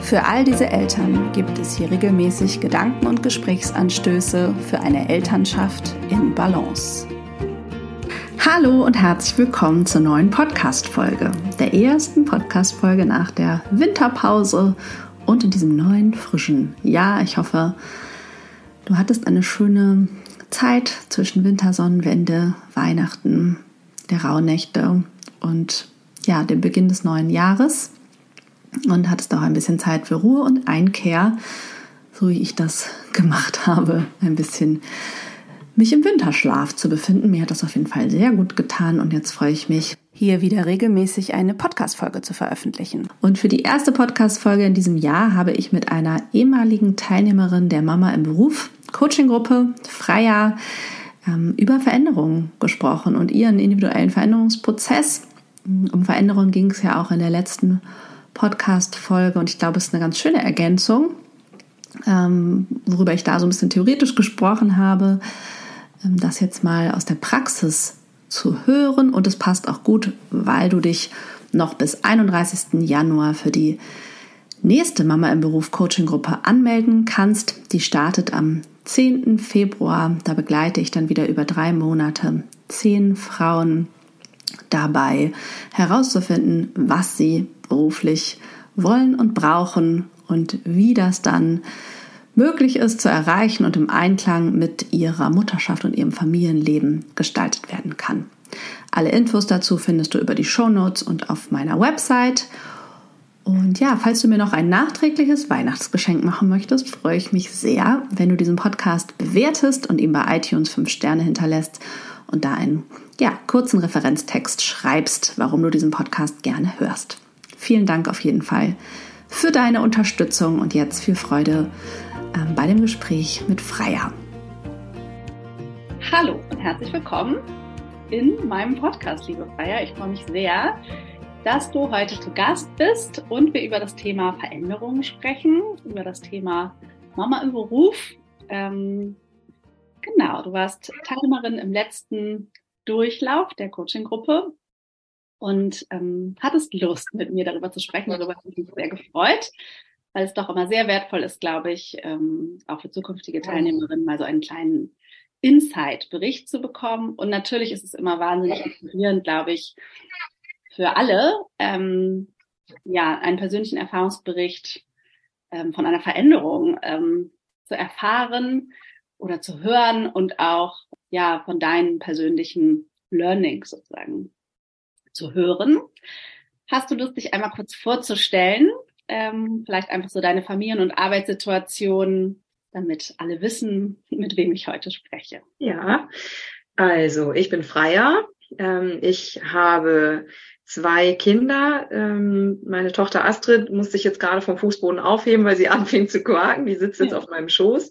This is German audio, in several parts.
Für all diese Eltern gibt es hier regelmäßig Gedanken und Gesprächsanstöße für eine Elternschaft in Balance. Hallo und herzlich willkommen zur neuen Podcast-Folge, der ersten Podcast-Folge nach der Winterpause und in diesem neuen, frischen Jahr. Ich hoffe, du hattest eine schöne Zeit zwischen Wintersonnenwende, Weihnachten, der Rauhnächte und ja, dem Beginn des neuen Jahres und hattest auch ein bisschen Zeit für Ruhe und Einkehr, so wie ich das gemacht habe, ein bisschen mich im Winterschlaf zu befinden. Mir hat das auf jeden Fall sehr gut getan und jetzt freue ich mich, hier wieder regelmäßig eine Podcast-Folge zu veröffentlichen. Und für die erste Podcast-Folge in diesem Jahr habe ich mit einer ehemaligen Teilnehmerin der Mama im Beruf, Coaching-Gruppe, Freier, ähm, über Veränderungen gesprochen und ihren individuellen Veränderungsprozess. Um Veränderungen ging es ja auch in der letzten Podcast-Folge und ich glaube, es ist eine ganz schöne Ergänzung, ähm, worüber ich da so ein bisschen theoretisch gesprochen habe, ähm, das jetzt mal aus der Praxis zu hören und es passt auch gut, weil du dich noch bis 31. Januar für die nächste Mama im Beruf Coaching Gruppe anmelden kannst. Die startet am 10. Februar. Da begleite ich dann wieder über drei Monate zehn Frauen dabei herauszufinden, was sie beruflich wollen und brauchen und wie das dann möglich ist zu erreichen und im Einklang mit ihrer Mutterschaft und ihrem Familienleben gestaltet werden kann. Alle Infos dazu findest du über die Show Notes und auf meiner Website. Und ja, falls du mir noch ein nachträgliches Weihnachtsgeschenk machen möchtest, freue ich mich sehr, wenn du diesen Podcast bewertest und ihm bei iTunes 5 Sterne hinterlässt und da einen ja, kurzen Referenztext schreibst, warum du diesen Podcast gerne hörst. Vielen Dank auf jeden Fall für deine Unterstützung und jetzt viel Freude ähm, bei dem Gespräch mit Freya. Hallo und herzlich willkommen in meinem Podcast, liebe Freya. Ich freue mich sehr, dass du heute zu Gast bist und wir über das Thema Veränderungen sprechen, über das Thema Mama im Beruf. Ähm, genau, du warst Teilnehmerin im letzten Durchlauf der Coaching-Gruppe und ähm, hattest Lust, mit mir darüber zu sprechen. Darüber habe ich mich sehr gefreut, weil es doch immer sehr wertvoll ist, glaube ich, ähm, auch für zukünftige Teilnehmerinnen mal so einen kleinen Insight-Bericht zu bekommen. Und natürlich ist es immer wahnsinnig inspirierend, glaube ich, für alle, ähm, ja, einen persönlichen Erfahrungsbericht ähm, von einer Veränderung ähm, zu erfahren oder zu hören und auch ja von deinen persönlichen Learnings sozusagen zu hören. Hast du Lust, dich einmal kurz vorzustellen? Ähm, vielleicht einfach so deine Familien- und Arbeitssituation, damit alle wissen, mit wem ich heute spreche. Ja, also ich bin Freier. Ähm, ich habe zwei Kinder. Ähm, meine Tochter Astrid musste sich jetzt gerade vom Fußboden aufheben, weil sie anfing zu quaken. Die sitzt jetzt ja. auf meinem Schoß.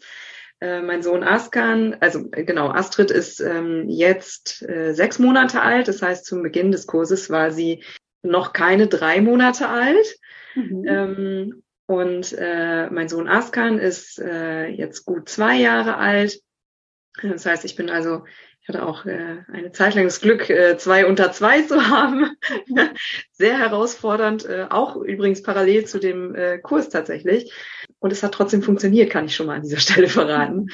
Äh, mein Sohn Askan, also äh, genau, Astrid ist ähm, jetzt äh, sechs Monate alt. Das heißt, zum Beginn des Kurses war sie noch keine drei Monate alt. Mhm. Ähm, und äh, mein Sohn Askan ist äh, jetzt gut zwei Jahre alt. Das heißt, ich bin also, ich hatte auch äh, eine Zeit lang das Glück, äh, zwei unter zwei zu haben. Sehr herausfordernd, äh, auch übrigens parallel zu dem äh, Kurs tatsächlich. Und es hat trotzdem funktioniert, kann ich schon mal an dieser Stelle verraten.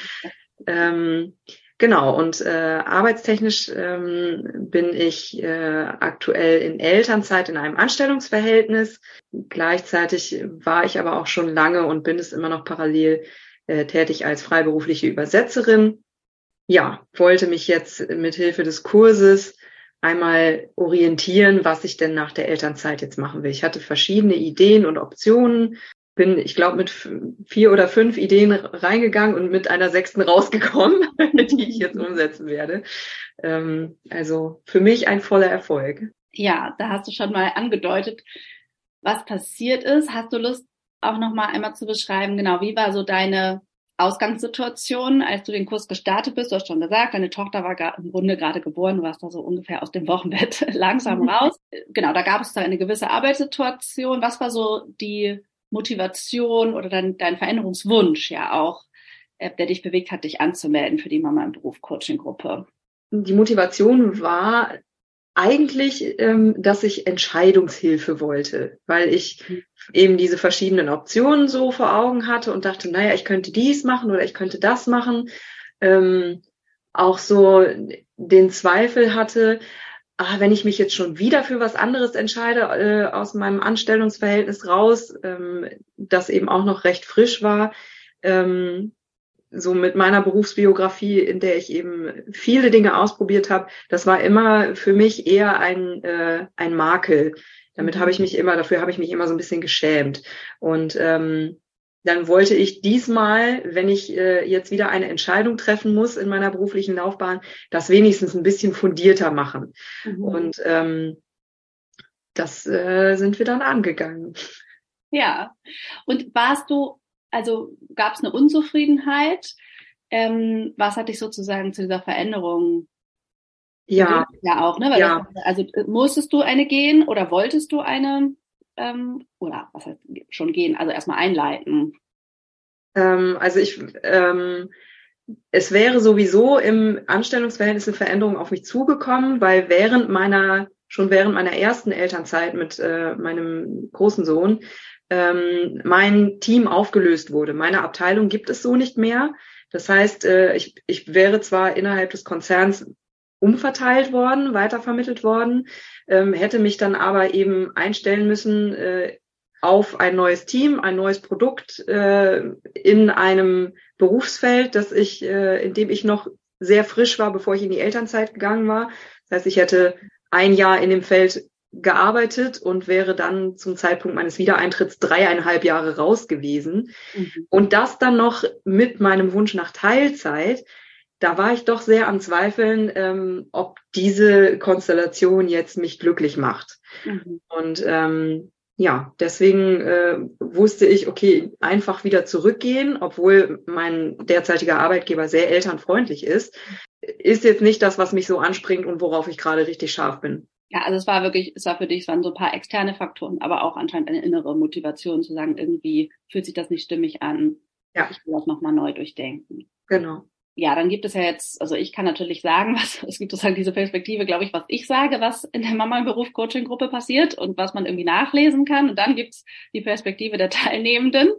Ähm, genau, und äh, arbeitstechnisch ähm, bin ich äh, aktuell in Elternzeit in einem Anstellungsverhältnis. Gleichzeitig war ich aber auch schon lange und bin es immer noch parallel äh, tätig als freiberufliche Übersetzerin. Ja, wollte mich jetzt mit Hilfe des Kurses einmal orientieren, was ich denn nach der Elternzeit jetzt machen will. Ich hatte verschiedene Ideen und Optionen, bin, ich glaube, mit vier oder fünf Ideen reingegangen und mit einer sechsten rausgekommen, die ich jetzt umsetzen werde. Ähm, also für mich ein voller Erfolg. Ja, da hast du schon mal angedeutet, was passiert ist. Hast du Lust, auch noch mal einmal zu beschreiben, genau, wie war so deine Ausgangssituation, als du den Kurs gestartet bist? Du hast schon gesagt, deine Tochter war im Grunde gerade geboren, du warst da so ungefähr aus dem Wochenbett langsam raus. Genau, da gab es da eine gewisse Arbeitssituation. Was war so die Motivation oder dein, dein Veränderungswunsch ja auch, äh, der dich bewegt hat, dich anzumelden für die Mama im Beruf Coaching Gruppe? Die Motivation war eigentlich, ähm, dass ich Entscheidungshilfe wollte, weil ich eben diese verschiedenen Optionen so vor Augen hatte und dachte, naja, ich könnte dies machen oder ich könnte das machen. Ähm, auch so den Zweifel hatte, ah, wenn ich mich jetzt schon wieder für was anderes entscheide, äh, aus meinem Anstellungsverhältnis raus, ähm, das eben auch noch recht frisch war, ähm, so mit meiner Berufsbiografie, in der ich eben viele Dinge ausprobiert habe, das war immer für mich eher ein, äh, ein Makel. Damit habe ich mich immer, dafür habe ich mich immer so ein bisschen geschämt. Und ähm, dann wollte ich diesmal, wenn ich äh, jetzt wieder eine Entscheidung treffen muss in meiner beruflichen Laufbahn, das wenigstens ein bisschen fundierter machen. Mhm. Und ähm, das äh, sind wir dann angegangen. Ja. Und warst du also gab es eine Unzufriedenheit? Ähm, was hat dich sozusagen zu dieser Veränderung? Ja. Ja, auch, ne? Weil ja. Das, also musstest du eine gehen oder wolltest du eine ähm, oder was heißt schon gehen? Also erstmal einleiten. Ähm, also ich ähm, es wäre sowieso im Anstellungsverhältnis eine Veränderung auf mich zugekommen, weil während meiner, schon während meiner ersten Elternzeit mit äh, meinem großen Sohn ähm, mein Team aufgelöst wurde. Meine Abteilung gibt es so nicht mehr. Das heißt, äh, ich, ich wäre zwar innerhalb des Konzerns umverteilt worden, weitervermittelt worden, ähm, hätte mich dann aber eben einstellen müssen äh, auf ein neues Team, ein neues Produkt äh, in einem Berufsfeld, das ich, äh, in dem ich noch sehr frisch war, bevor ich in die Elternzeit gegangen war. Das heißt, ich hätte ein Jahr in dem Feld gearbeitet und wäre dann zum Zeitpunkt meines Wiedereintritts dreieinhalb Jahre raus gewesen. Mhm. Und das dann noch mit meinem Wunsch nach Teilzeit. Da war ich doch sehr am Zweifeln, ähm, ob diese Konstellation jetzt mich glücklich macht. Mhm. Und ähm, ja, deswegen äh, wusste ich, okay, einfach wieder zurückgehen, obwohl mein derzeitiger Arbeitgeber sehr elternfreundlich ist, ist jetzt nicht das, was mich so anspringt und worauf ich gerade richtig scharf bin. Ja, also es war wirklich, es war für dich, es waren so ein paar externe Faktoren, aber auch anscheinend eine innere Motivation zu sagen, irgendwie fühlt sich das nicht stimmig an. Ja. Ich will das nochmal neu durchdenken. Genau. Ja, dann gibt es ja jetzt, also ich kann natürlich sagen, was, es gibt sozusagen diese Perspektive, glaube ich, was ich sage, was in der Mama im Beruf Coaching Gruppe passiert und was man irgendwie nachlesen kann. Und dann gibt's die Perspektive der Teilnehmenden.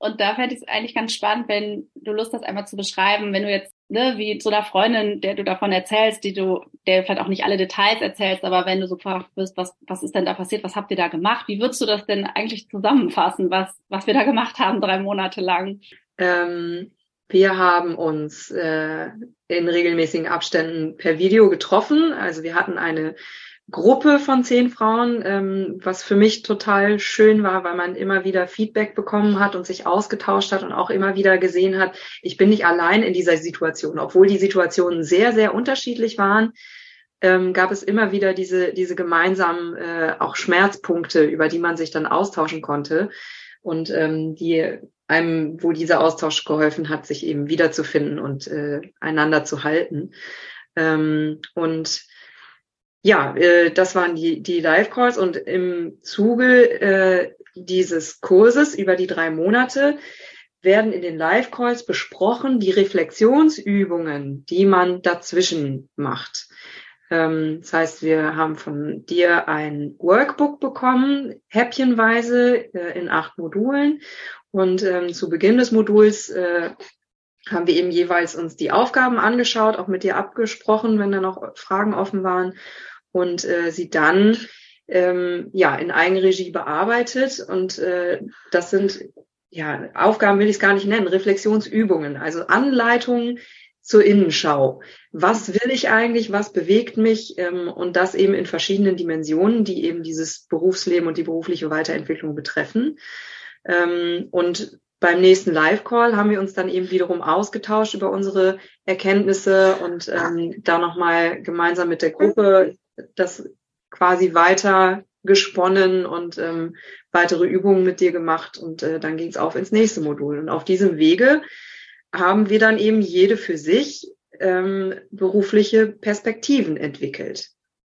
Und da fände ich es eigentlich ganz spannend, wenn du Lust hast, einmal zu beschreiben, wenn du jetzt, ne, wie zu einer Freundin, der du davon erzählst, die du, der vielleicht auch nicht alle Details erzählst, aber wenn du so gefragt bist, was, was ist denn da passiert, was habt ihr da gemacht, wie würdest du das denn eigentlich zusammenfassen, was, was wir da gemacht haben, drei Monate lang? Ähm, wir haben uns äh, in regelmäßigen Abständen per Video getroffen. Also wir hatten eine Gruppe von zehn Frauen, ähm, was für mich total schön war, weil man immer wieder Feedback bekommen hat und sich ausgetauscht hat und auch immer wieder gesehen hat, ich bin nicht allein in dieser Situation. Obwohl die Situationen sehr, sehr unterschiedlich waren, ähm, gab es immer wieder diese, diese gemeinsamen äh, auch Schmerzpunkte, über die man sich dann austauschen konnte und ähm, die einem, wo dieser Austausch geholfen hat, sich eben wiederzufinden und äh, einander zu halten. Ähm, und ja, äh, das waren die, die Live-Calls und im Zuge äh, dieses Kurses über die drei Monate werden in den Live-Calls besprochen die Reflexionsübungen, die man dazwischen macht. Ähm, das heißt, wir haben von dir ein Workbook bekommen, häppchenweise äh, in acht Modulen. Und ähm, zu Beginn des Moduls äh, haben wir eben jeweils uns die Aufgaben angeschaut, auch mit dir abgesprochen, wenn da noch Fragen offen waren und äh, sie dann ähm, ja in Eigenregie bearbeitet und äh, das sind ja Aufgaben will ich es gar nicht nennen, Reflexionsübungen, also Anleitungen zur Innenschau. Was will ich eigentlich? Was bewegt mich? Ähm, und das eben in verschiedenen Dimensionen, die eben dieses Berufsleben und die berufliche Weiterentwicklung betreffen. Ähm, und beim nächsten Live-Call haben wir uns dann eben wiederum ausgetauscht über unsere Erkenntnisse und ähm, da nochmal gemeinsam mit der Gruppe das quasi weiter gesponnen und ähm, weitere Übungen mit dir gemacht und äh, dann ging es auf ins nächste Modul. Und auf diesem Wege haben wir dann eben jede für sich ähm, berufliche Perspektiven entwickelt.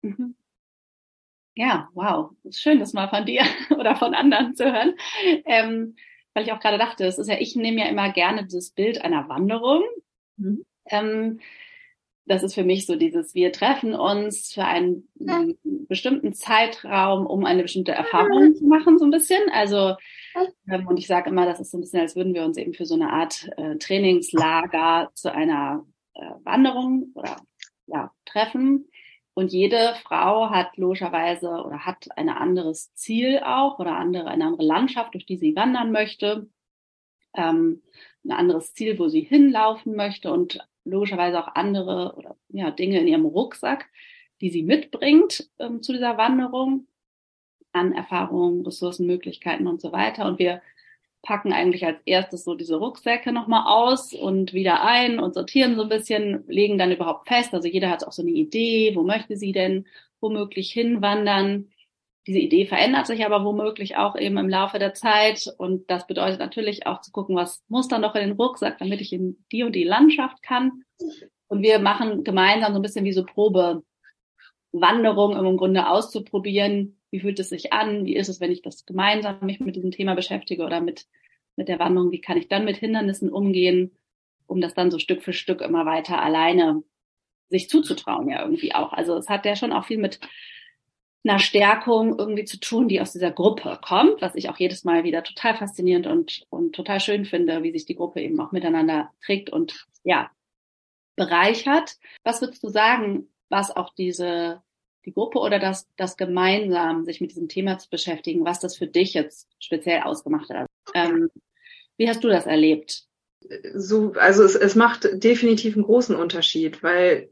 Mhm. Ja, wow. Schön, das mal von dir oder von anderen zu hören. Ähm, weil ich auch gerade dachte, es ist ja, ich nehme ja immer gerne das Bild einer Wanderung. Mhm. Ähm, das ist für mich so dieses, wir treffen uns für einen, einen bestimmten Zeitraum, um eine bestimmte Erfahrung zu machen, so ein bisschen. Also, ähm, und ich sage immer, das ist so ein bisschen, als würden wir uns eben für so eine Art äh, Trainingslager zu einer äh, Wanderung oder ja, treffen. Und jede Frau hat logischerweise oder hat ein anderes Ziel auch oder andere, eine andere Landschaft, durch die sie wandern möchte. Ähm, ein anderes Ziel, wo sie hinlaufen möchte und logischerweise auch andere oder ja, Dinge in ihrem Rucksack, die sie mitbringt ähm, zu dieser Wanderung an Erfahrungen, Ressourcen, Möglichkeiten und so weiter. Und wir packen eigentlich als erstes so diese Rucksäcke nochmal aus und wieder ein und sortieren so ein bisschen, legen dann überhaupt fest. Also jeder hat auch so eine Idee, wo möchte sie denn womöglich hinwandern. Diese Idee verändert sich aber womöglich auch eben im Laufe der Zeit. Und das bedeutet natürlich auch zu gucken, was muss dann noch in den Rucksack, damit ich in die und die Landschaft kann. Und wir machen gemeinsam so ein bisschen wie so Probewanderung, um im Grunde auszuprobieren, wie fühlt es sich an? Wie ist es, wenn ich das gemeinsam mich mit diesem Thema beschäftige oder mit, mit der Wanderung? Wie kann ich dann mit Hindernissen umgehen, um das dann so Stück für Stück immer weiter alleine sich zuzutrauen ja irgendwie auch. Also es hat ja schon auch viel mit einer Stärkung irgendwie zu tun, die aus dieser Gruppe kommt, was ich auch jedes Mal wieder total faszinierend und, und total schön finde, wie sich die Gruppe eben auch miteinander trägt und ja, bereichert. Was würdest du sagen, was auch diese die Gruppe oder das, das gemeinsam sich mit diesem Thema zu beschäftigen, was das für dich jetzt speziell ausgemacht hat. Ähm, wie hast du das erlebt? So, also es, es macht definitiv einen großen Unterschied, weil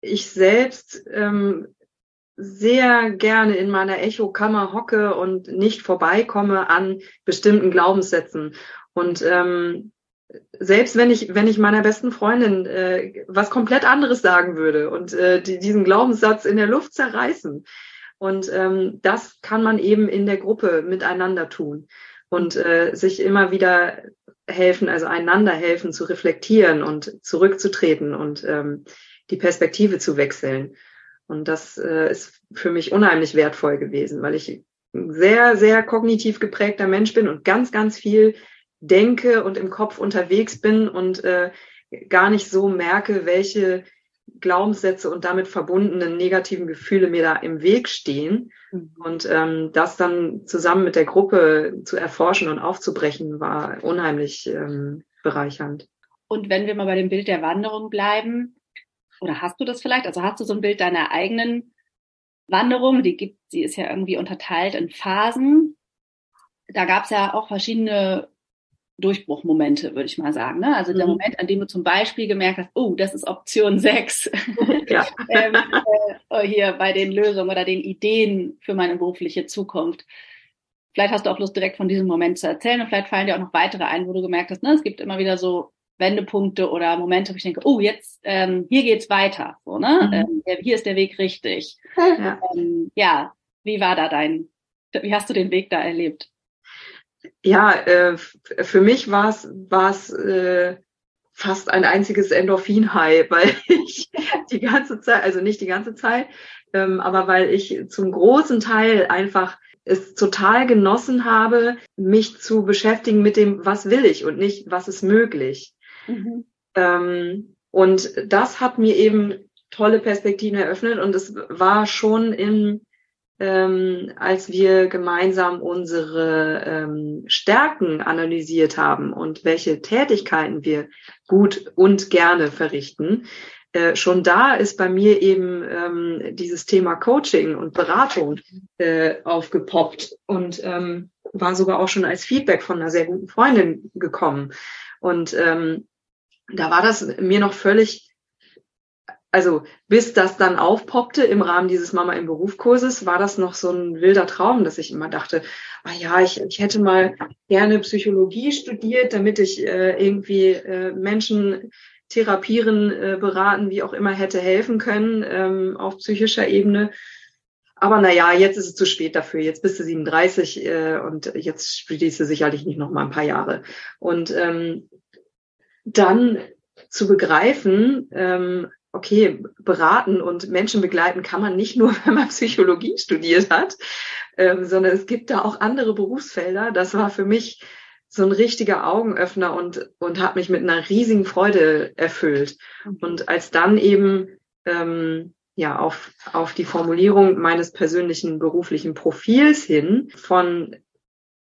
ich selbst ähm, sehr gerne in meiner Echokammer hocke und nicht vorbeikomme an bestimmten Glaubenssätzen. Und ähm, selbst wenn ich, wenn ich meiner besten Freundin äh, was komplett anderes sagen würde und äh, die, diesen Glaubenssatz in der Luft zerreißen. Und ähm, das kann man eben in der Gruppe miteinander tun und äh, sich immer wieder helfen, also einander helfen zu reflektieren und zurückzutreten und ähm, die Perspektive zu wechseln. Und das äh, ist für mich unheimlich wertvoll gewesen, weil ich ein sehr, sehr kognitiv geprägter Mensch bin und ganz, ganz viel denke und im Kopf unterwegs bin und äh, gar nicht so merke, welche Glaubenssätze und damit verbundenen negativen Gefühle mir da im Weg stehen. Mhm. Und ähm, das dann zusammen mit der Gruppe zu erforschen und aufzubrechen, war unheimlich ähm, bereichernd. Und wenn wir mal bei dem Bild der Wanderung bleiben, oder hast du das vielleicht? Also hast du so ein Bild deiner eigenen Wanderung? Die gibt, sie ist ja irgendwie unterteilt in Phasen. Da gab es ja auch verschiedene Durchbruchmomente, würde ich mal sagen. Ne? Also der mhm. Moment, an dem du zum Beispiel gemerkt hast, oh, das ist Option 6. Ja. ähm, äh, hier bei den Lösungen oder den Ideen für meine berufliche Zukunft. Vielleicht hast du auch Lust, direkt von diesem Moment zu erzählen und vielleicht fallen dir auch noch weitere ein, wo du gemerkt hast, ne, es gibt immer wieder so Wendepunkte oder Momente, wo ich denke, oh, jetzt, ähm, hier geht's weiter. So, ne? Mhm. Ähm, hier ist der Weg richtig. Ja. Ähm, ja, wie war da dein, wie hast du den Weg da erlebt? Ja, äh, für mich war es war es äh, fast ein einziges Endorphin-High, weil ich die ganze Zeit, also nicht die ganze Zeit, ähm, aber weil ich zum großen Teil einfach es total genossen habe, mich zu beschäftigen mit dem, was will ich und nicht, was ist möglich. Mhm. Ähm, und das hat mir eben tolle Perspektiven eröffnet und es war schon im ähm, als wir gemeinsam unsere ähm, Stärken analysiert haben und welche Tätigkeiten wir gut und gerne verrichten. Äh, schon da ist bei mir eben ähm, dieses Thema Coaching und Beratung äh, aufgepoppt und ähm, war sogar auch schon als Feedback von einer sehr guten Freundin gekommen. Und ähm, da war das mir noch völlig also bis das dann aufpoppte im Rahmen dieses Mama im Beruf Kurses, war das noch so ein wilder Traum, dass ich immer dachte, ah ja, ich, ich hätte mal gerne Psychologie studiert, damit ich äh, irgendwie äh, Menschen therapieren, äh, beraten, wie auch immer hätte helfen können ähm, auf psychischer Ebene. Aber naja, jetzt ist es zu spät dafür. Jetzt bist du 37 äh, und jetzt studierst du sicherlich nicht noch mal ein paar Jahre. Und ähm, dann zu begreifen, ähm, okay, beraten und Menschen begleiten kann man nicht nur, wenn man Psychologie studiert hat, ähm, sondern es gibt da auch andere Berufsfelder. Das war für mich so ein richtiger Augenöffner und, und hat mich mit einer riesigen Freude erfüllt. Mhm. Und als dann eben ähm, ja auf, auf die Formulierung meines persönlichen beruflichen Profils hin von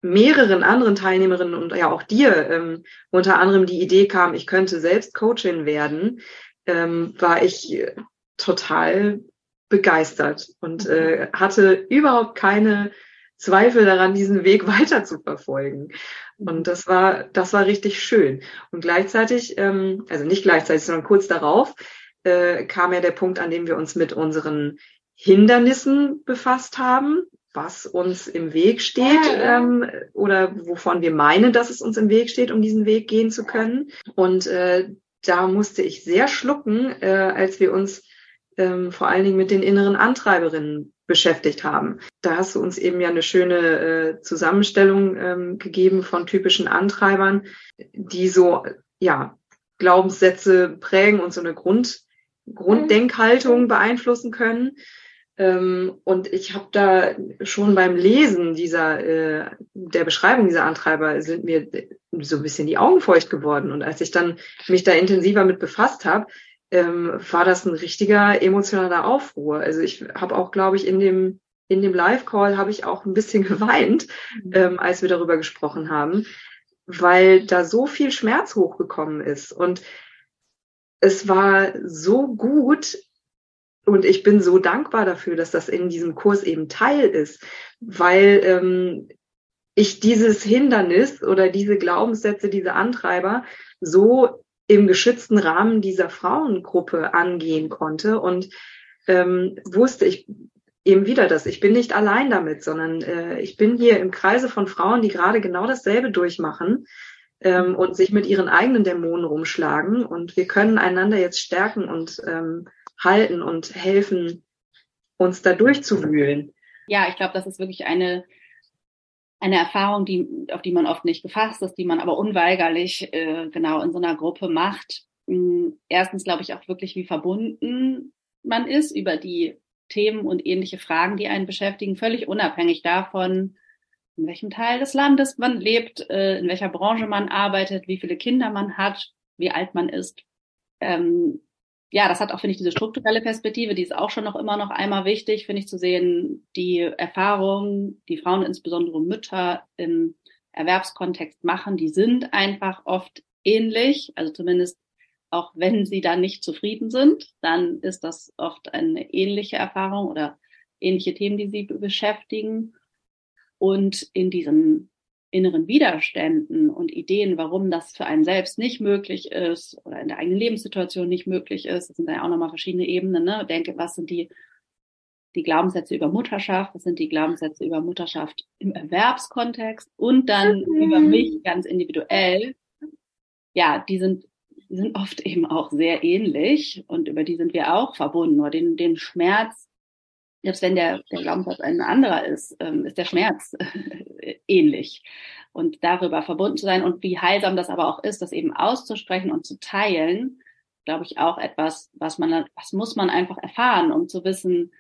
mehreren anderen Teilnehmerinnen und ja auch dir ähm, unter anderem die Idee kam, ich könnte selbst Coachin werden, ähm, war ich total begeistert und äh, hatte überhaupt keine Zweifel daran, diesen Weg weiter zu verfolgen. Und das war, das war richtig schön. Und gleichzeitig, ähm, also nicht gleichzeitig, sondern kurz darauf, äh, kam ja der Punkt, an dem wir uns mit unseren Hindernissen befasst haben, was uns im Weg steht ähm, oder wovon wir meinen, dass es uns im Weg steht, um diesen Weg gehen zu können. Und äh, da musste ich sehr schlucken, äh, als wir uns ähm, vor allen Dingen mit den inneren Antreiberinnen beschäftigt haben. Da hast du uns eben ja eine schöne äh, Zusammenstellung ähm, gegeben von typischen Antreibern, die so ja Glaubenssätze prägen und so eine Grund, Grunddenkhaltung beeinflussen können. Ähm, und ich habe da schon beim Lesen dieser äh, der Beschreibung dieser Antreiber sind mir so ein bisschen die Augen feucht geworden. Und als ich dann mich da intensiver mit befasst habe, ähm, war das ein richtiger emotionaler Aufruhr. Also ich habe auch, glaube ich, in dem in dem Live-Call habe ich auch ein bisschen geweint, mhm. ähm, als wir darüber gesprochen haben, weil da so viel Schmerz hochgekommen ist. Und es war so gut und ich bin so dankbar dafür, dass das in diesem Kurs eben Teil ist, weil ähm, ich dieses Hindernis oder diese Glaubenssätze, diese Antreiber so im geschützten Rahmen dieser Frauengruppe angehen konnte und ähm, wusste ich eben wieder das. Ich bin nicht allein damit, sondern äh, ich bin hier im Kreise von Frauen, die gerade genau dasselbe durchmachen ähm, und sich mit ihren eigenen Dämonen rumschlagen. Und wir können einander jetzt stärken und ähm, halten und helfen, uns da durchzuwühlen. Ja, ich glaube, das ist wirklich eine eine Erfahrung, die, auf die man oft nicht gefasst ist, die man aber unweigerlich äh, genau in so einer Gruppe macht. Hm, erstens glaube ich auch wirklich, wie verbunden man ist über die Themen und ähnliche Fragen, die einen beschäftigen, völlig unabhängig davon, in welchem Teil des Landes man lebt, äh, in welcher Branche man arbeitet, wie viele Kinder man hat, wie alt man ist. Ähm, ja, das hat auch, finde ich, diese strukturelle Perspektive, die ist auch schon noch immer noch einmal wichtig, finde ich, zu sehen, die Erfahrungen, die Frauen, insbesondere Mütter im Erwerbskontext machen, die sind einfach oft ähnlich, also zumindest auch wenn sie dann nicht zufrieden sind, dann ist das oft eine ähnliche Erfahrung oder ähnliche Themen, die sie beschäftigen. Und in diesen inneren Widerständen und Ideen, warum das für einen selbst nicht möglich ist oder in der eigenen Lebenssituation nicht möglich ist. Das sind dann ja auch nochmal verschiedene Ebenen. Ne? Denke, was sind die, die Glaubenssätze über Mutterschaft, was sind die Glaubenssätze über Mutterschaft im Erwerbskontext und dann mhm. über mich ganz individuell. Ja, die sind, die sind oft eben auch sehr ähnlich und über die sind wir auch verbunden. Nur den, den Schmerz selbst wenn der, der Glaubenssatz ein anderer ist, ähm, ist der Schmerz äh, ähnlich. Und darüber verbunden zu sein und wie heilsam das aber auch ist, das eben auszusprechen und zu teilen, glaube ich auch etwas, was man, was muss man einfach erfahren, um zu wissen,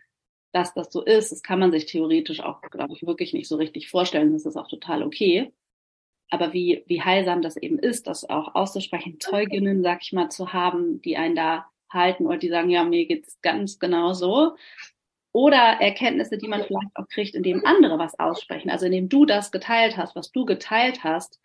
dass das so ist. Das kann man sich theoretisch auch, glaube ich, wirklich nicht so richtig vorstellen. Das ist auch total okay. Aber wie, wie heilsam das eben ist, das auch auszusprechen, Zeuginnen, sag ich mal, zu haben, die einen da halten oder die sagen, ja, mir geht's ganz genau so oder Erkenntnisse, die man vielleicht auch kriegt, indem andere was aussprechen. Also indem du das geteilt hast, was du geteilt hast,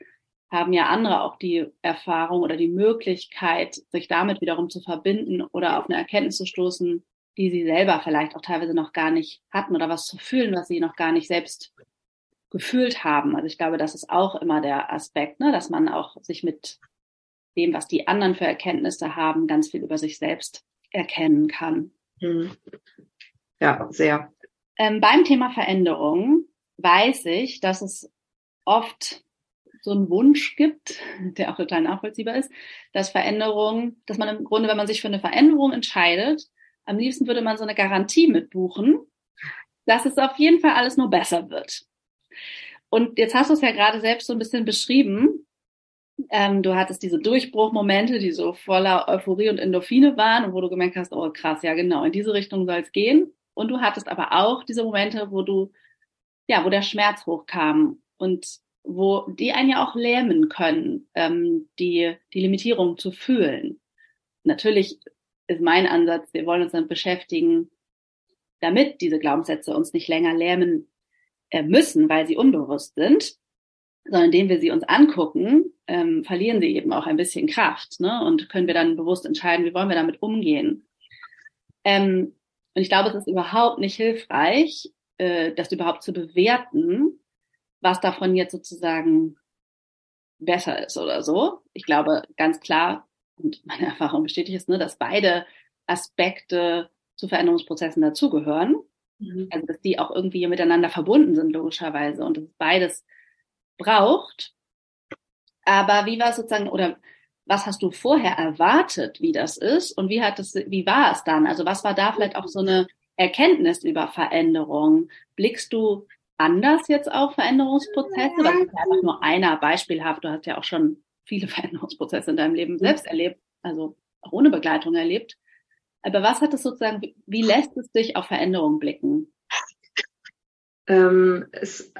haben ja andere auch die Erfahrung oder die Möglichkeit, sich damit wiederum zu verbinden oder auf eine Erkenntnis zu stoßen, die sie selber vielleicht auch teilweise noch gar nicht hatten oder was zu fühlen, was sie noch gar nicht selbst gefühlt haben. Also ich glaube, das ist auch immer der Aspekt, ne, dass man auch sich mit dem, was die anderen für Erkenntnisse haben, ganz viel über sich selbst erkennen kann. Mhm. Ja, sehr. Ähm, beim Thema Veränderung weiß ich, dass es oft so einen Wunsch gibt, der auch total nachvollziehbar ist, dass Veränderung, dass man im Grunde, wenn man sich für eine Veränderung entscheidet, am liebsten würde man so eine Garantie mitbuchen, dass es auf jeden Fall alles nur besser wird. Und jetzt hast du es ja gerade selbst so ein bisschen beschrieben. Ähm, du hattest diese Durchbruchmomente, die so voller Euphorie und Endorphine waren und wo du gemerkt hast, oh krass, ja genau, in diese Richtung soll es gehen. Und du hattest aber auch diese Momente, wo du, ja, wo der Schmerz hochkam und wo die einen ja auch lähmen können, ähm, die, die Limitierung zu fühlen. Natürlich ist mein Ansatz, wir wollen uns damit beschäftigen, damit diese Glaubenssätze uns nicht länger lähmen äh, müssen, weil sie unbewusst sind, sondern indem wir sie uns angucken, ähm, verlieren sie eben auch ein bisschen Kraft ne? und können wir dann bewusst entscheiden, wie wollen wir damit umgehen. Ähm, und ich glaube, es ist überhaupt nicht hilfreich, äh, das überhaupt zu bewerten, was davon jetzt sozusagen besser ist oder so. Ich glaube ganz klar, und meine Erfahrung bestätigt es, ne, dass beide Aspekte zu Veränderungsprozessen dazugehören. Mhm. Also dass die auch irgendwie miteinander verbunden sind, logischerweise, und dass es beides braucht. Aber wie war es sozusagen, oder was hast du vorher erwartet, wie das ist und wie hat es, wie war es dann? Also was war da vielleicht auch so eine Erkenntnis über Veränderung? Blickst du anders jetzt auf Veränderungsprozesse? Was ist ja einfach nur einer beispielhaft. Du hast ja auch schon viele Veränderungsprozesse in deinem Leben selbst erlebt, also auch ohne Begleitung erlebt. Aber was hat es sozusagen, wie lässt es dich auf Veränderungen blicken? Ähm, es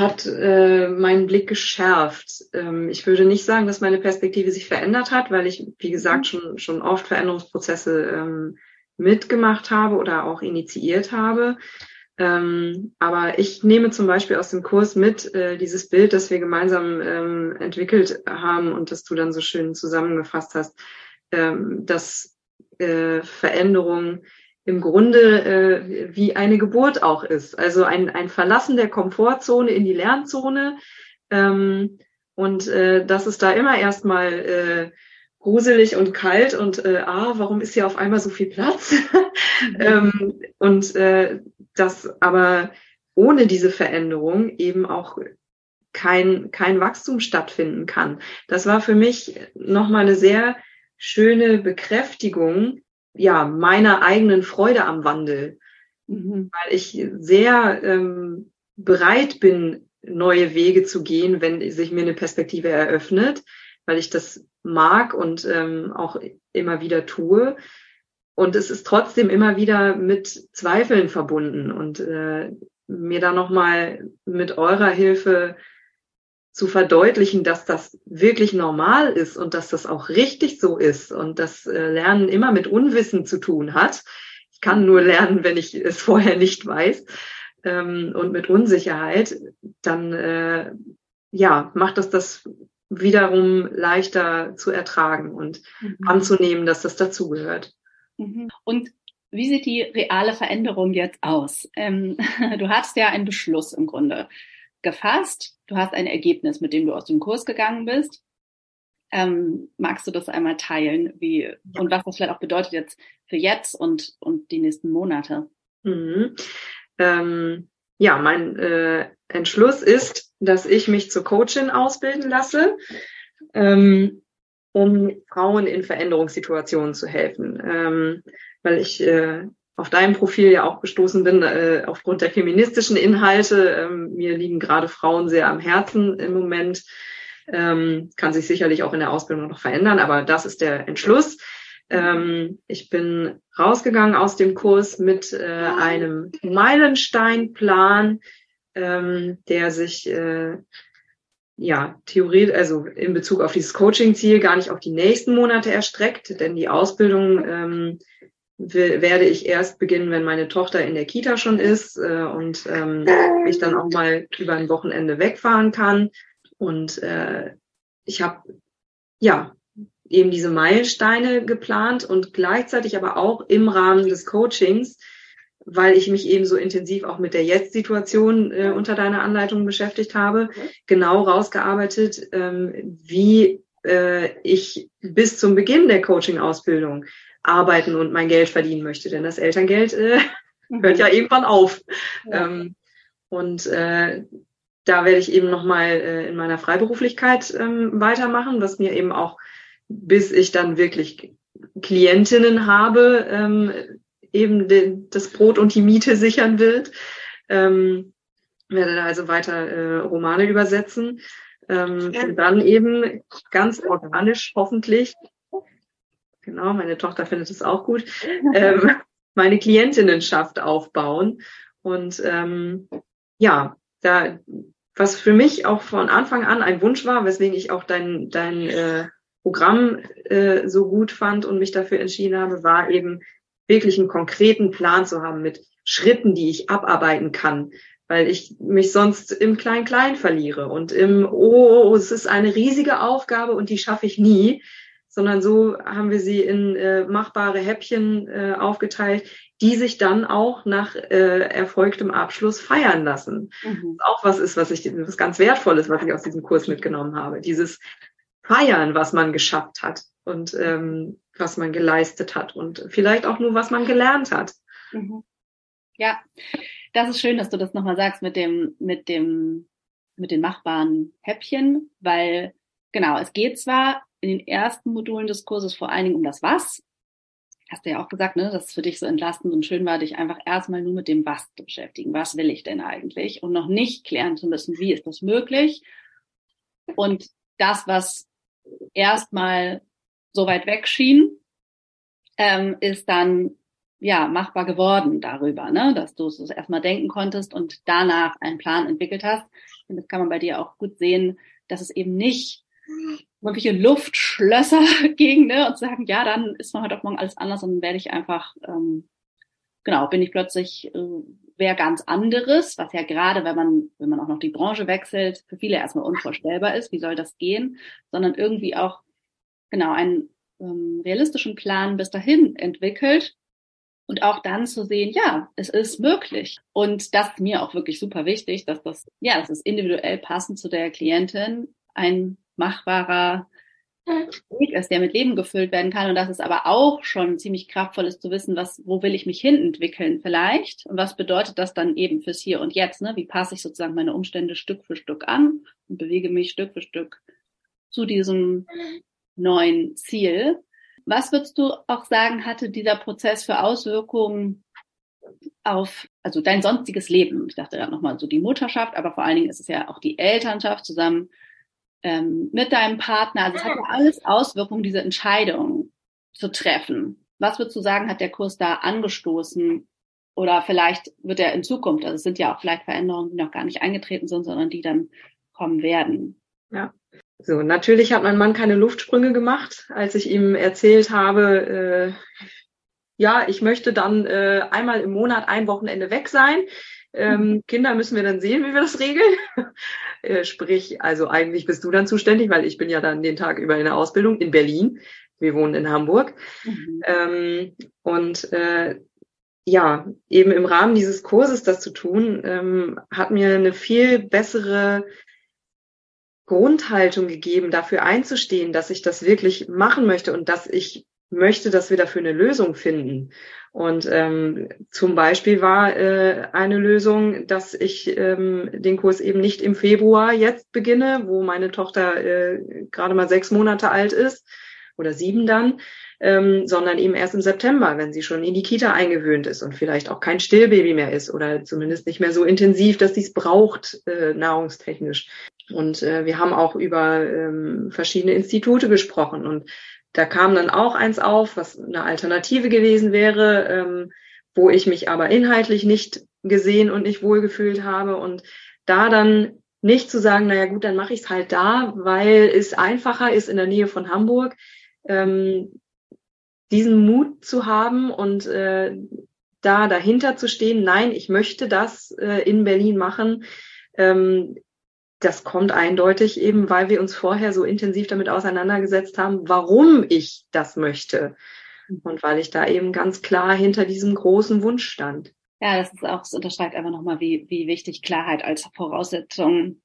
hat äh, meinen Blick geschärft. Ähm, ich würde nicht sagen, dass meine Perspektive sich verändert hat, weil ich, wie gesagt, mhm. schon, schon oft Veränderungsprozesse ähm, mitgemacht habe oder auch initiiert habe. Ähm, aber ich nehme zum Beispiel aus dem Kurs mit äh, dieses Bild, das wir gemeinsam ähm, entwickelt haben und das du dann so schön zusammengefasst hast, ähm, dass äh, Veränderung im Grunde äh, wie eine Geburt auch ist. Also ein, ein Verlassen der Komfortzone in die Lernzone. Ähm, und äh, dass es da immer erstmal äh, gruselig und kalt und äh, ah, warum ist hier auf einmal so viel Platz? Mhm. ähm, und äh, dass aber ohne diese Veränderung eben auch kein, kein Wachstum stattfinden kann. Das war für mich nochmal eine sehr schöne Bekräftigung, ja, meiner eigenen Freude am Wandel, mhm. weil ich sehr ähm, bereit bin, neue Wege zu gehen, wenn sich mir eine Perspektive eröffnet, weil ich das mag und ähm, auch immer wieder tue. Und es ist trotzdem immer wieder mit Zweifeln verbunden und äh, mir da nochmal mit eurer Hilfe zu verdeutlichen, dass das wirklich normal ist und dass das auch richtig so ist und dass äh, Lernen immer mit Unwissen zu tun hat. Ich kann nur lernen, wenn ich es vorher nicht weiß ähm, und mit Unsicherheit, dann äh, ja macht das das wiederum leichter zu ertragen und mhm. anzunehmen, dass das dazugehört. Mhm. Und wie sieht die reale Veränderung jetzt aus? Ähm, du hattest ja einen Beschluss im Grunde gefasst. Du hast ein Ergebnis, mit dem du aus dem Kurs gegangen bist. Ähm, magst du das einmal teilen, wie und was das vielleicht auch bedeutet jetzt für jetzt und und die nächsten Monate? Mhm. Ähm, ja, mein äh, Entschluss ist, dass ich mich zur Coachin ausbilden lasse, ähm, um Frauen in Veränderungssituationen zu helfen, ähm, weil ich äh, auf deinem Profil ja auch gestoßen bin, äh, aufgrund der feministischen Inhalte. Ähm, mir liegen gerade Frauen sehr am Herzen im Moment. Ähm, kann sich sicherlich auch in der Ausbildung noch verändern, aber das ist der Entschluss. Ähm, ich bin rausgegangen aus dem Kurs mit äh, einem Meilensteinplan, ähm, der sich äh, ja, theoretisch, also in Bezug auf dieses Coaching-Ziel gar nicht auf die nächsten Monate erstreckt, denn die Ausbildung ähm, werde ich erst beginnen, wenn meine Tochter in der Kita schon ist äh, und ähm, ich dann auch mal über ein Wochenende wegfahren kann. Und äh, ich habe ja eben diese Meilensteine geplant und gleichzeitig aber auch im Rahmen des Coachings, weil ich mich eben so intensiv auch mit der Jetzt-Situation äh, unter deiner Anleitung beschäftigt habe, genau rausgearbeitet, ähm, wie äh, ich bis zum Beginn der Coaching-Ausbildung arbeiten und mein Geld verdienen möchte, denn das Elterngeld äh, mhm. hört ja irgendwann auf. Ja. Ähm, und äh, da werde ich eben nochmal äh, in meiner Freiberuflichkeit ähm, weitermachen, was mir eben auch, bis ich dann wirklich Klientinnen habe, ähm, eben de, das Brot und die Miete sichern wird. Ähm, werde da also weiter äh, Romane übersetzen Ähm, und dann eben ganz organisch hoffentlich, genau, meine Tochter findet es auch gut, ähm, meine Klientinnenschaft aufbauen. Und ähm, ja, da was für mich auch von Anfang an ein Wunsch war, weswegen ich auch dein, dein äh, Programm äh, so gut fand und mich dafür entschieden habe, war eben wirklich einen konkreten Plan zu haben mit Schritten, die ich abarbeiten kann, weil ich mich sonst im Klein-Klein verliere und im, oh, es ist eine riesige Aufgabe und die schaffe ich nie, sondern so haben wir sie in äh, machbare Häppchen äh, aufgeteilt, die sich dann auch nach äh, erfolgtem Abschluss feiern lassen. Mhm. Auch was ist, was ich, was ganz Wertvolles, was ich aus diesem Kurs mitgenommen habe. Dieses Feiern, was man geschafft hat und ähm, was man geleistet hat und vielleicht auch nur, was man gelernt hat. Mhm. Ja, das ist schön, dass du das nochmal sagst mit dem, mit dem, mit den machbaren Häppchen, weil genau, es geht zwar in den ersten Modulen des Kurses vor allen Dingen um das Was. Hast du ja auch gesagt, ne, dass es für dich so entlastend und schön war, dich einfach erstmal nur mit dem Was zu beschäftigen. Was will ich denn eigentlich? Und noch nicht klären zu müssen, wie ist das möglich? Und das, was erstmal so weit weg schien, ähm, ist dann ja machbar geworden darüber, ne? dass du es erstmal denken konntest und danach einen Plan entwickelt hast. Und das kann man bei dir auch gut sehen, dass es eben nicht wirkliche Luftschlösser gegen ne, und sagen, ja, dann ist man heute auf morgen alles anders und dann werde ich einfach, ähm, genau, bin ich plötzlich äh, wer ganz anderes, was ja gerade, wenn man, wenn man auch noch die Branche wechselt, für viele erstmal unvorstellbar ist, wie soll das gehen, sondern irgendwie auch, genau, einen ähm, realistischen Plan bis dahin entwickelt und auch dann zu sehen, ja, es ist möglich. Und das ist mir auch wirklich super wichtig, dass das, ja, das ist individuell passend zu der Klientin ein machbarer Weg ist, der mit Leben gefüllt werden kann. Und das ist aber auch schon ziemlich kraftvoll ist zu wissen, was, wo will ich mich hin entwickeln vielleicht? Und was bedeutet das dann eben fürs Hier und Jetzt? Ne? Wie passe ich sozusagen meine Umstände Stück für Stück an und bewege mich Stück für Stück zu diesem neuen Ziel? Was würdest du auch sagen, hatte dieser Prozess für Auswirkungen auf, also dein sonstiges Leben? Ich dachte gerade nochmal so die Mutterschaft, aber vor allen Dingen ist es ja auch die Elternschaft zusammen ähm, mit deinem Partner. Also es hat ja alles Auswirkungen, diese Entscheidung zu treffen. Was würdest du sagen, hat der Kurs da angestoßen? Oder vielleicht wird er in Zukunft, also es sind ja auch vielleicht Veränderungen, die noch gar nicht eingetreten sind, sondern die dann kommen werden. Ja. So, natürlich hat mein Mann keine Luftsprünge gemacht, als ich ihm erzählt habe, äh, ja, ich möchte dann äh, einmal im Monat ein Wochenende weg sein. Ähm. Kinder müssen wir dann sehen, wie wir das regeln. äh, sprich, also eigentlich bist du dann zuständig, weil ich bin ja dann den Tag über in der Ausbildung in Berlin. Wir wohnen in Hamburg. Mhm. Ähm, und äh, ja, eben im Rahmen dieses Kurses das zu tun, ähm, hat mir eine viel bessere Grundhaltung gegeben, dafür einzustehen, dass ich das wirklich machen möchte und dass ich möchte, dass wir dafür eine Lösung finden. Und ähm, zum Beispiel war äh, eine Lösung, dass ich ähm, den Kurs eben nicht im Februar jetzt beginne, wo meine Tochter äh, gerade mal sechs Monate alt ist oder sieben dann, ähm, sondern eben erst im September, wenn sie schon in die Kita eingewöhnt ist und vielleicht auch kein Stillbaby mehr ist oder zumindest nicht mehr so intensiv, dass sie es braucht, äh, nahrungstechnisch. Und äh, wir haben auch über ähm, verschiedene Institute gesprochen und da kam dann auch eins auf, was eine Alternative gewesen wäre, ähm, wo ich mich aber inhaltlich nicht gesehen und nicht wohlgefühlt habe. Und da dann nicht zu sagen, naja gut, dann mache ich es halt da, weil es einfacher ist in der Nähe von Hamburg, ähm, diesen Mut zu haben und äh, da dahinter zu stehen, nein, ich möchte das äh, in Berlin machen, ähm, das kommt eindeutig eben, weil wir uns vorher so intensiv damit auseinandergesetzt haben, warum ich das möchte. Und weil ich da eben ganz klar hinter diesem großen Wunsch stand. Ja, das ist auch, das unterstreicht einfach nochmal, wie, wie wichtig Klarheit als Voraussetzung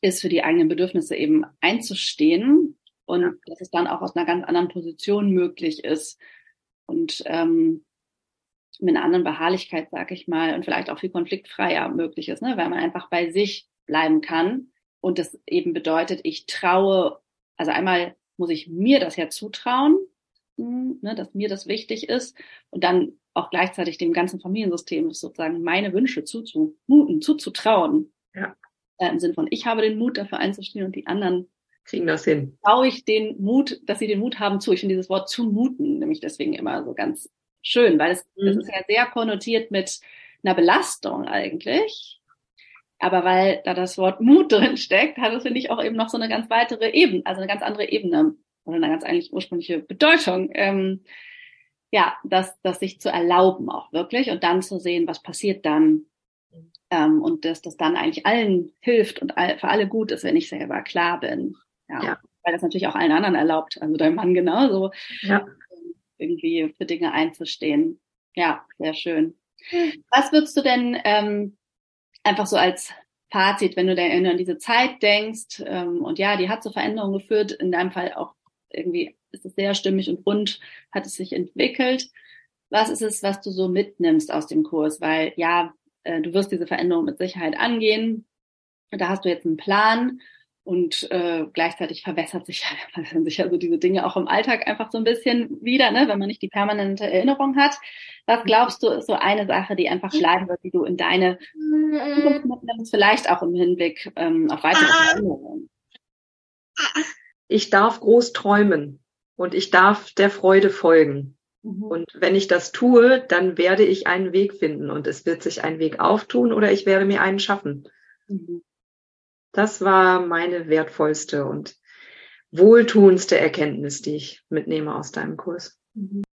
ist, für die eigenen Bedürfnisse eben einzustehen und ja. dass es dann auch aus einer ganz anderen Position möglich ist und ähm, mit einer anderen Beharrlichkeit, sag ich mal, und vielleicht auch viel konfliktfreier möglich ist, ne? weil man einfach bei sich bleiben kann. Und das eben bedeutet, ich traue, also einmal muss ich mir das ja zutrauen, hm, ne, dass mir das wichtig ist und dann auch gleichzeitig dem ganzen Familiensystem sozusagen meine Wünsche zuzumuten, zuzutrauen. Ja. Äh, Im Sinne von, ich habe den Mut, dafür einzustehen und die anderen kriegen das hin. Traue ich den Mut, dass sie den Mut haben zu. Ich finde dieses Wort zumuten nämlich deswegen immer so ganz schön, weil es, mhm. es ist ja sehr konnotiert mit einer Belastung eigentlich. Aber weil da das Wort Mut drin steckt, hat es, finde ich, auch eben noch so eine ganz weitere Ebene, also eine ganz andere Ebene oder eine ganz eigentlich ursprüngliche Bedeutung. Ähm, ja, das, das sich zu erlauben auch wirklich und dann zu sehen, was passiert dann. Ähm, und dass das dann eigentlich allen hilft und all, für alle gut ist, wenn ich selber klar bin. Ja, ja. Weil das natürlich auch allen anderen erlaubt, also deinem Mann genauso, ja. irgendwie für Dinge einzustehen. Ja, sehr schön. Was würdest du denn ähm, einfach so als Fazit, wenn du denn an diese Zeit denkst, ähm, und ja, die hat zu Veränderungen geführt, in deinem Fall auch irgendwie ist es sehr stimmig und rund, hat es sich entwickelt. Was ist es, was du so mitnimmst aus dem Kurs? Weil ja, äh, du wirst diese Veränderung mit Sicherheit angehen. Da hast du jetzt einen Plan und äh, gleichzeitig verbessert sich, verbessern sich also diese Dinge auch im Alltag einfach so ein bisschen wieder, ne, wenn man nicht die permanente Erinnerung hat. Was glaubst du, ist so eine Sache, die einfach bleiben wird, die du in deine Zukunft mitnimmst, vielleicht auch im Hinblick ähm, auf weitere Veränderungen? Ich darf groß träumen und ich darf der Freude folgen. Mhm. Und wenn ich das tue, dann werde ich einen Weg finden und es wird sich ein Weg auftun oder ich werde mir einen schaffen. Mhm. Das war meine wertvollste und wohltuendste Erkenntnis, die ich mitnehme aus deinem Kurs.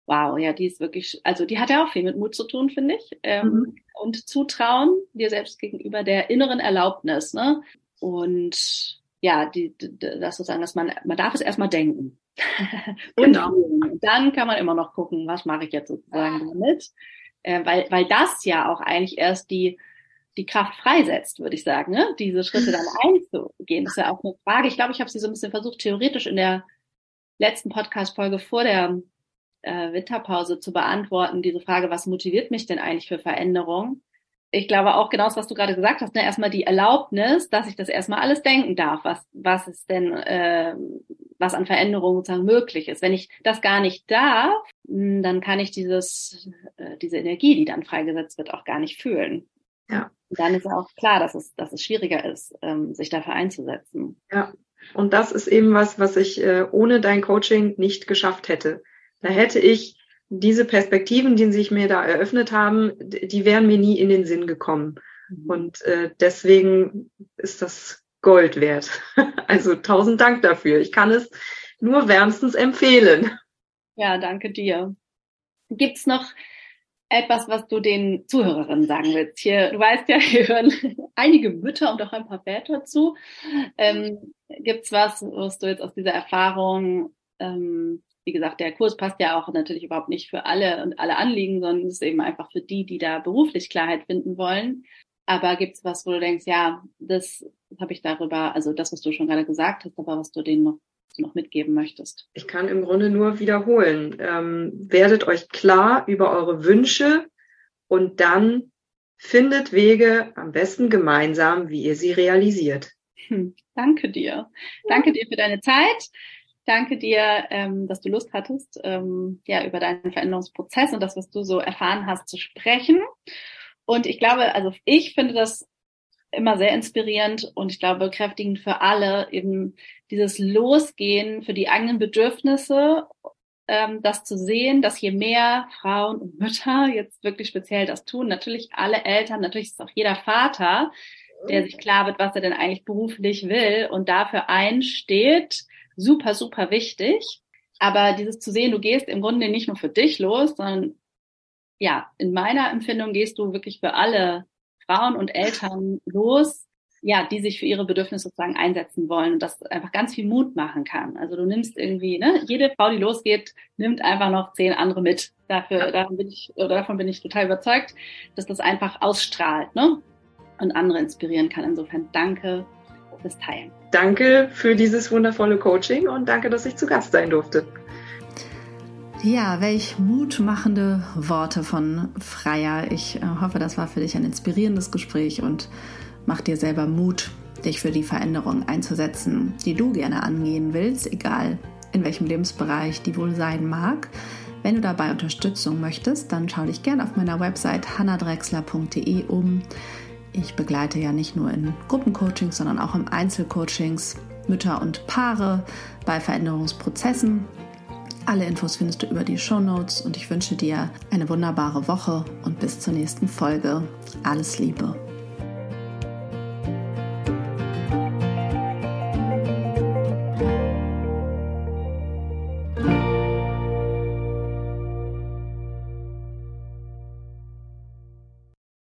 Wow, ja, die ist wirklich, also die hat ja auch viel mit Mut zu tun, finde ich. Ähm, mhm. Und Zutrauen dir selbst gegenüber der inneren Erlaubnis, ne? Und ja, die, die, das sozusagen, dass man, man darf es erstmal denken. und genau. dann kann man immer noch gucken, was mache ich jetzt sozusagen damit. Äh, weil, weil das ja auch eigentlich erst die, die Kraft freisetzt, würde ich sagen, ne? diese Schritte dann einzugehen. Das ist ja auch eine Frage. Ich glaube, ich habe sie so ein bisschen versucht, theoretisch in der letzten Podcast-Folge vor der äh, Winterpause zu beantworten. Diese Frage, was motiviert mich denn eigentlich für Veränderung? Ich glaube auch genau das, was du gerade gesagt hast, ne? erstmal die Erlaubnis, dass ich das erstmal alles denken darf, was, was ist denn, äh, was an Veränderungen sozusagen möglich ist. Wenn ich das gar nicht darf, hm, dann kann ich dieses, äh, diese Energie, die dann freigesetzt wird, auch gar nicht fühlen. Ja. Und dann ist auch klar, dass es, dass es schwieriger ist, ähm, sich dafür einzusetzen. Ja. Und das ist eben was, was ich äh, ohne dein Coaching nicht geschafft hätte. Da hätte ich diese Perspektiven, die sich mir da eröffnet haben, die wären mir nie in den Sinn gekommen. Mhm. Und äh, deswegen ist das Gold wert. Also tausend Dank dafür. Ich kann es nur wärmstens empfehlen. Ja, danke dir. Gibt's noch etwas, was du den Zuhörerinnen sagen willst? Hier, du weißt ja, hier hören einige Mütter und auch ein paar Väter zu. Ähm, gibt's was, was du jetzt aus dieser Erfahrung ähm, wie gesagt, der Kurs passt ja auch natürlich überhaupt nicht für alle und alle Anliegen, sondern es ist eben einfach für die, die da beruflich Klarheit finden wollen. Aber gibt es was, wo du denkst, ja, das habe ich darüber, also das, was du schon gerade gesagt hast, aber was du denen noch, noch mitgeben möchtest? Ich kann im Grunde nur wiederholen. Ähm, werdet euch klar über eure Wünsche und dann findet Wege am besten gemeinsam, wie ihr sie realisiert. Hm, danke dir. Danke dir für deine Zeit. Danke dir, ähm, dass du Lust hattest, ähm, ja, über deinen Veränderungsprozess und das, was du so erfahren hast, zu sprechen. Und ich glaube, also ich finde das immer sehr inspirierend und ich glaube kräftigend für alle, eben dieses Losgehen für die eigenen Bedürfnisse, ähm, das zu sehen, dass je mehr Frauen und Mütter jetzt wirklich speziell das tun, natürlich alle Eltern, natürlich ist auch jeder Vater, der sich klar wird, was er denn eigentlich beruflich will und dafür einsteht, super, super wichtig. Aber dieses zu sehen, du gehst im Grunde nicht nur für dich los, sondern ja, in meiner Empfindung gehst du wirklich für alle Frauen und Eltern los, ja, die sich für ihre Bedürfnisse sozusagen einsetzen wollen und das einfach ganz viel Mut machen kann. Also du nimmst irgendwie, ne, jede Frau, die losgeht, nimmt einfach noch zehn andere mit. Dafür, davon bin ich, oder davon bin ich total überzeugt, dass das einfach ausstrahlt, ne, und andere inspirieren kann. Insofern danke fürs Teilen. Danke für dieses wundervolle Coaching und danke, dass ich zu Gast sein durfte. Ja, welch mutmachende Worte von Freier. Ich äh, hoffe, das war für dich ein inspirierendes Gespräch und macht dir selber Mut, dich für die Veränderung einzusetzen, die du gerne angehen willst, egal in welchem Lebensbereich die wohl sein mag. Wenn du dabei Unterstützung möchtest, dann schau dich gerne auf meiner Website hannadrexler.de um. Ich begleite ja nicht nur in Gruppencoachings, sondern auch im Einzelcoachings Mütter und Paare bei Veränderungsprozessen. Alle Infos findest du über die Show Notes und ich wünsche dir eine wunderbare Woche und bis zur nächsten Folge. Alles Liebe.